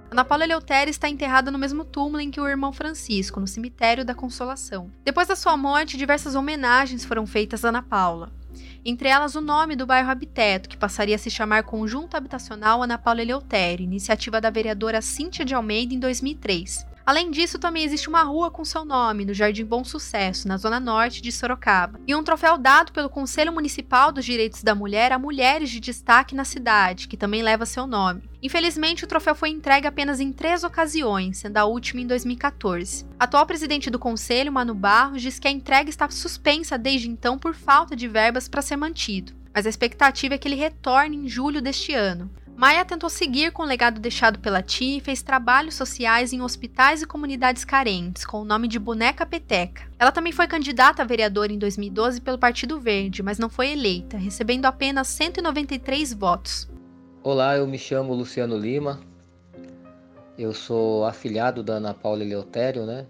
Ana Paula Eleutério está enterrada no mesmo túmulo em que o irmão Francisco, no cemitério da Consolação. Depois da sua morte, diversas homenagens foram feitas a Ana Paula. Entre elas, o nome do bairro Habiteto, que passaria a se chamar Conjunto Habitacional Ana Paula Eleutério, iniciativa da vereadora Cíntia de Almeida em 2003. Além disso, também existe uma rua com seu nome no Jardim Bom Sucesso, na zona norte de Sorocaba, e um troféu dado pelo Conselho Municipal dos Direitos da Mulher a mulheres de destaque na cidade, que também leva seu nome. Infelizmente, o troféu foi entregue apenas em três ocasiões, sendo a última em 2014. Atual presidente do Conselho, Mano Barros, diz que a entrega está suspensa desde então por falta de verbas para ser mantido, mas a expectativa é que ele retorne em julho deste ano. Maia tentou seguir com o legado deixado pela tia e fez trabalhos sociais em hospitais e comunidades carentes, com o nome de Boneca Peteca. Ela também foi candidata a vereadora em 2012 pelo Partido Verde, mas não foi eleita, recebendo apenas 193 votos. Olá, eu me chamo Luciano Lima. Eu sou afilhado da Ana Paula Eleutério, né?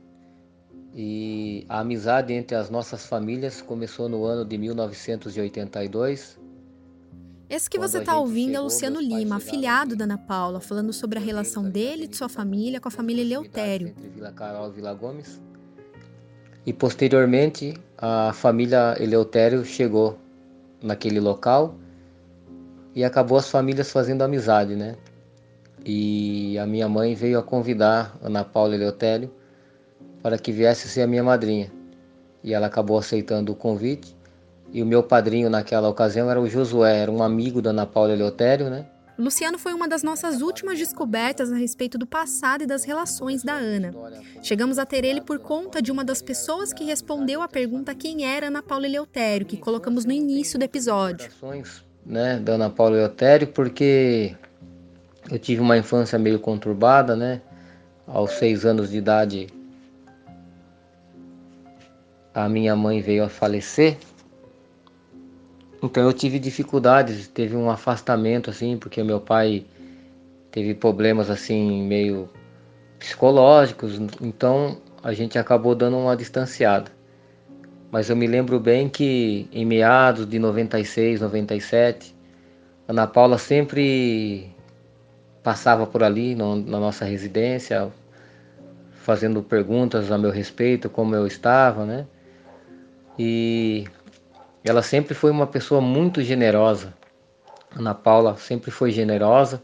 E a amizade entre as nossas famílias começou no ano de 1982 esse que você está ouvindo é Luciano Lima, afilhado da Ana Paula, falando sobre a relação dele e de sua família com a família Eleutério. Entre Vila Carol e Vila Gomes. E posteriormente a família Eleutério chegou naquele local e acabou as famílias fazendo amizade, né? E a minha mãe veio a convidar Ana Paula Eleutério para que viesse ser a minha madrinha. E ela acabou aceitando o convite e o meu padrinho naquela ocasião era o Josué, era um amigo da Ana Paula Eleutério, né? Luciano foi uma das nossas últimas descobertas a respeito do passado e das relações da Ana. Chegamos a ter ele por conta de uma das pessoas que respondeu a pergunta quem era Ana Paula Eleutério, que colocamos no início do episódio. Né, da Ana Paula Eleutério, porque eu tive uma infância meio conturbada, né? Aos seis anos de idade, a minha mãe veio a falecer então eu tive dificuldades, teve um afastamento assim, porque meu pai teve problemas assim meio psicológicos, então a gente acabou dando uma distanciada. Mas eu me lembro bem que em meados de 96, 97, Ana Paula sempre passava por ali no, na nossa residência, fazendo perguntas a meu respeito, como eu estava, né? E ela sempre foi uma pessoa muito generosa. Ana Paula sempre foi generosa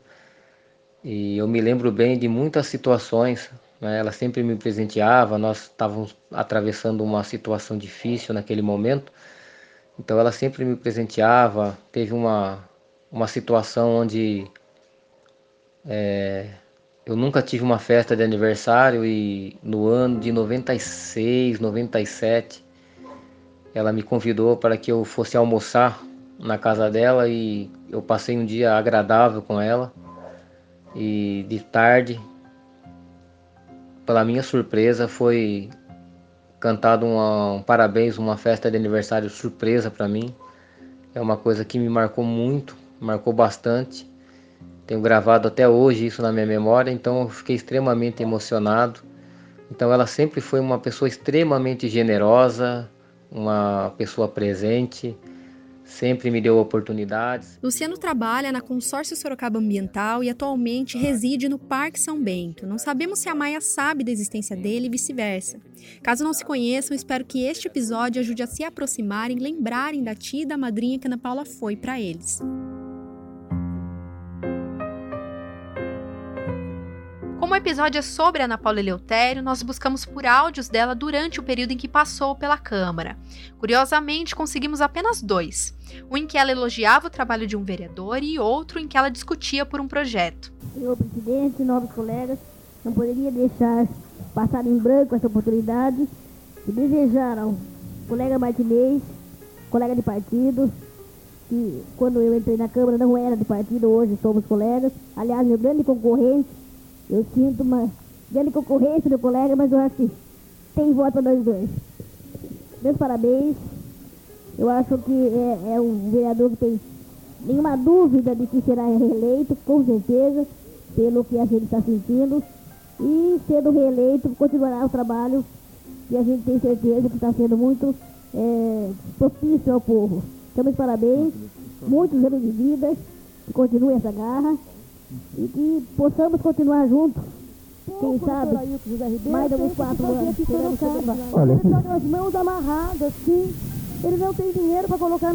e eu me lembro bem de muitas situações. Né? Ela sempre me presenteava. Nós estávamos atravessando uma situação difícil naquele momento, então ela sempre me presenteava. Teve uma uma situação onde é, eu nunca tive uma festa de aniversário e no ano de 96, 97 ela me convidou para que eu fosse almoçar na casa dela e eu passei um dia agradável com ela. E de tarde, pela minha surpresa, foi cantado uma, um parabéns, uma festa de aniversário surpresa para mim. É uma coisa que me marcou muito, marcou bastante. Tenho gravado até hoje isso na minha memória, então eu fiquei extremamente emocionado. Então ela sempre foi uma pessoa extremamente generosa, uma pessoa presente, sempre me deu oportunidades. Luciano trabalha na Consórcio Sorocaba Ambiental e atualmente reside no Parque São Bento. Não sabemos se a Maia sabe da existência dele e vice-versa. Caso não se conheçam, espero que este episódio ajude a se aproximarem, lembrarem da tia e da madrinha que Ana Paula foi para eles. Como o episódio é sobre Ana Paula Eleutério, nós buscamos por áudios dela durante o período em que passou pela Câmara. Curiosamente, conseguimos apenas dois. Um em que ela elogiava o trabalho de um vereador e outro em que ela discutia por um projeto. Senhor presidente, novos colegas, não poderia deixar passar em branco essa oportunidade de desejar ao colega Martinez, colega de partido, que quando eu entrei na Câmara não era de partido, hoje somos colegas. Aliás, meu grande concorrente, eu sinto uma grande concorrência do colega, mas eu acho que tem voto nós dois. Meus parabéns. Eu acho que é, é um vereador que tem nenhuma dúvida de que será reeleito, com certeza, pelo que a gente está sentindo. E sendo reeleito, continuará o trabalho que a gente tem certeza que está sendo muito é, propício ao povo. Estamos de parabéns, muitos anos de vida, que continue essa garra e que possamos continuar juntos. Quem sabe, mais de alguns quatro anos. Olha, ele está com as mãos amarradas, sim. Ele não tem dinheiro para colocar,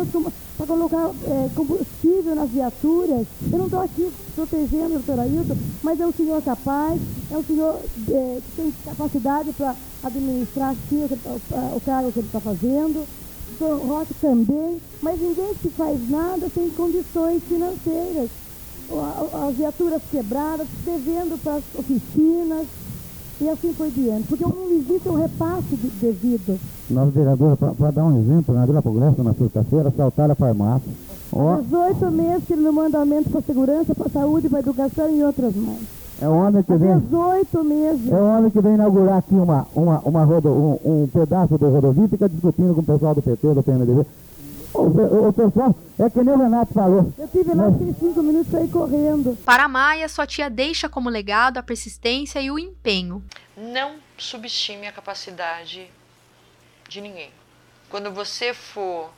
pra colocar é, combustível nas viaturas. Eu não estou aqui protegendo o doutor Ailton, mas é um senhor capaz, é um senhor é, que tem capacidade para administrar sim, o, o cargo que ele está fazendo. O doutor Roque também, mas ninguém se faz nada sem condições financeiras as viaturas quebradas, devendo para as oficinas e assim por diante, porque não existe um repasse de, devido. Nós, vereadora, para dar um exemplo, na Vila Progresso, na sexta-feira, assaltaram a farmácia. Há 18 meses que ele não manda aumento para segurança, para saúde, para a educação e outras mais. É o homem que vem. 18 meses. É o homem que vem inaugurar aqui uma, uma, uma rodo, um, um pedaço de rodovia e fica discutindo com o pessoal do PT, do PMDB. O, o, pessoal, é que nem o Renato falou. Eu tive lá né? cinco minutos aí correndo. Para Maia, sua tia deixa como legado a persistência e o empenho. Não subestime a capacidade de ninguém. Quando você for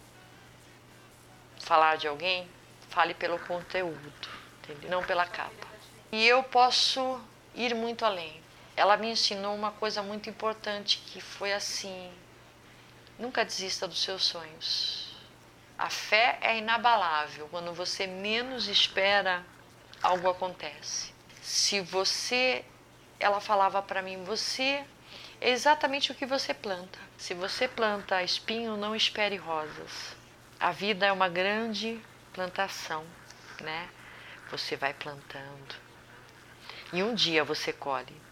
falar de alguém, fale pelo conteúdo, entendeu? não pela capa. E eu posso ir muito além. Ela me ensinou uma coisa muito importante que foi assim: nunca desista dos seus sonhos a fé é inabalável. Quando você menos espera, algo acontece. Se você, ela falava para mim, você é exatamente o que você planta. Se você planta espinho, não espere rosas. A vida é uma grande plantação, né? Você vai plantando. E um dia você colhe.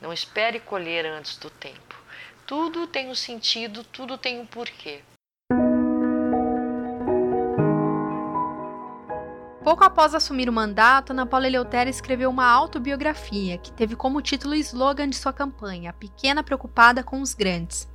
Não espere colher antes do tempo. Tudo tem um sentido, tudo tem um porquê. Pouco após assumir o mandato, Ana Paula escreveu uma autobiografia que teve como título e slogan de sua campanha, Pequena Preocupada com os Grandes.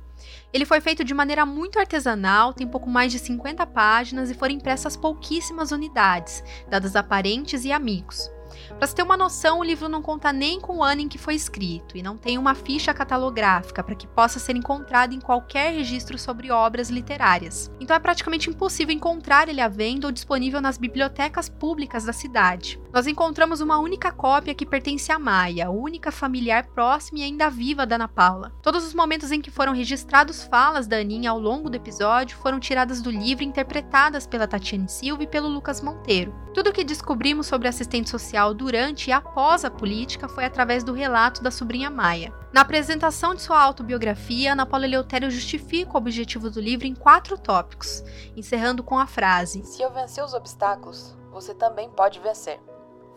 Ele foi feito de maneira muito artesanal, tem pouco mais de 50 páginas e foram impressas pouquíssimas unidades, dadas a parentes e amigos. Para se ter uma noção, o livro não conta nem com o ano em que foi escrito e não tem uma ficha catalográfica para que possa ser encontrado em qualquer registro sobre obras literárias. Então é praticamente impossível encontrar ele à venda ou disponível nas bibliotecas públicas da cidade. Nós encontramos uma única cópia que pertence a Maia, única familiar próxima e ainda viva da Ana Paula. Todos os momentos em que foram registrados falas da Aninha ao longo do episódio foram tiradas do livro e interpretadas pela Tatiane Silva e pelo Lucas Monteiro. Tudo o que descobrimos sobre assistente social durante e após a política foi através do relato da sobrinha Maia. Na apresentação de sua autobiografia, Ana Paula Eleutério justifica o objetivo do livro em quatro tópicos, encerrando com a frase: Se eu vencer os obstáculos, você também pode vencer.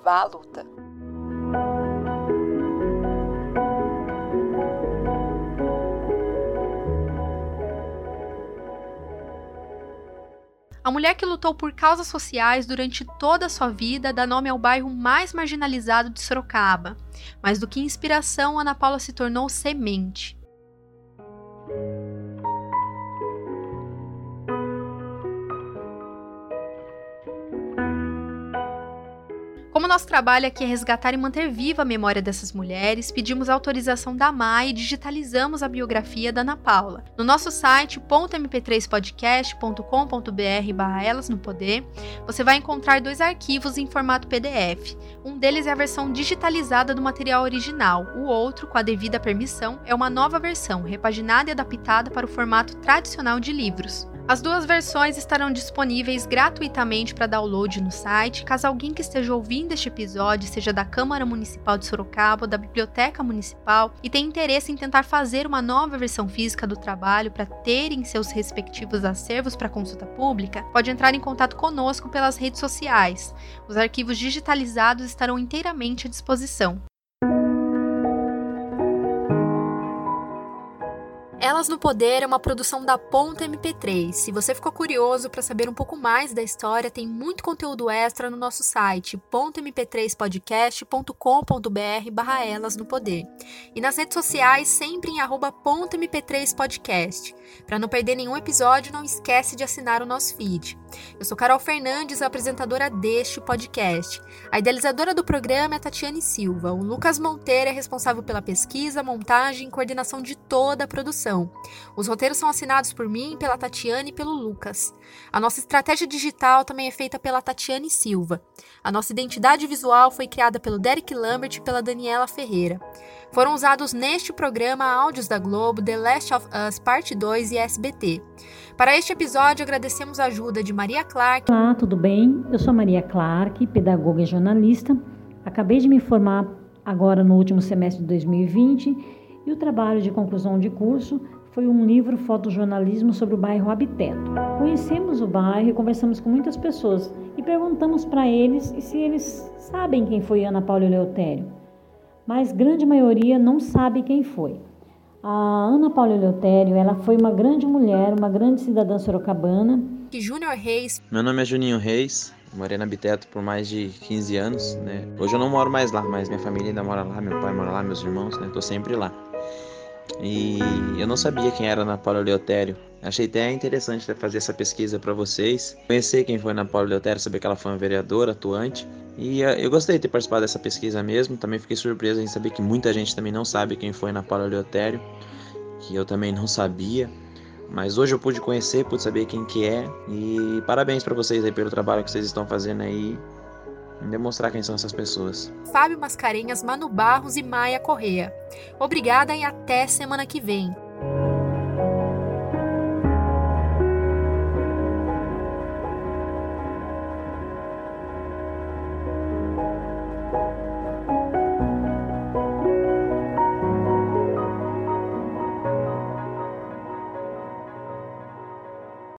Vá à luta. A mulher que lutou por causas sociais durante toda a sua vida dá nome ao bairro mais marginalizado de Sorocaba. Mais do que inspiração, Ana Paula se tornou semente. Como nosso trabalho aqui é resgatar e manter viva a memória dessas mulheres, pedimos autorização da MAI e digitalizamos a biografia da Ana Paula. No nosso site .mp3podcast.com.br barra Elas no Poder, você vai encontrar dois arquivos em formato PDF. Um deles é a versão digitalizada do material original, o outro, com a devida permissão, é uma nova versão, repaginada e adaptada para o formato tradicional de livros. As duas versões estarão disponíveis gratuitamente para download no site. Caso alguém que esteja ouvindo este episódio seja da Câmara Municipal de Sorocaba da Biblioteca Municipal e tenha interesse em tentar fazer uma nova versão física do trabalho para ter em seus respectivos acervos para consulta pública, pode entrar em contato conosco pelas redes sociais. Os arquivos digitalizados estarão inteiramente à disposição. Elas no Poder é uma produção da Ponta MP3. Se você ficou curioso para saber um pouco mais da história, tem muito conteúdo extra no nosso site pontamp3podcast.com.br barra Elas no Poder. E nas redes sociais, sempre em arroba pontamp3podcast. Para não perder nenhum episódio, não esquece de assinar o nosso feed. Eu sou Carol Fernandes, apresentadora deste podcast. A idealizadora do programa é Tatiane Silva. O Lucas Monteiro é responsável pela pesquisa, montagem e coordenação de toda a produção. Os roteiros são assinados por mim, pela Tatiane e pelo Lucas. A nossa estratégia digital também é feita pela Tatiane Silva. A nossa identidade visual foi criada pelo Derek Lambert e pela Daniela Ferreira. Foram usados neste programa áudios da Globo, The Last of Us Parte 2 e SBT. Para este episódio, agradecemos a ajuda de Maria Clark. Olá, tudo bem? Eu sou Maria Clark, pedagoga e jornalista. Acabei de me formar agora no último semestre de 2020 e o trabalho de conclusão de curso foi um livro fotojornalismo sobre o bairro Habiteto. Conhecemos o bairro e conversamos com muitas pessoas e perguntamos para eles se eles sabem quem foi Ana Paula Eleutério. Mas grande maioria não sabe quem foi. A Ana Paula Eleutério, ela foi uma grande mulher, uma grande cidadã sorocabana. Júnior Reis. Meu nome é Juninho Reis, morei na Biteto por mais de 15 anos, né? Hoje eu não moro mais lá, mas minha família ainda mora lá, meu pai mora lá, meus irmãos, né? Tô sempre lá. E eu não sabia quem era Ana Paula Leotério. Achei até interessante fazer essa pesquisa para vocês. Conhecer quem foi Ana Paula Leotério, saber que ela foi uma vereadora atuante. E uh, eu gostei de ter participado dessa pesquisa mesmo. Também fiquei surpreso em saber que muita gente também não sabe quem foi Ana Paula Leotério. Que eu também não sabia. Mas hoje eu pude conhecer, pude saber quem que é. E parabéns para vocês aí pelo trabalho que vocês estão fazendo aí demonstrar quem são essas pessoas. Fábio Mascarenhas, Manu Barros e Maia Correa. Obrigada e até semana que vem.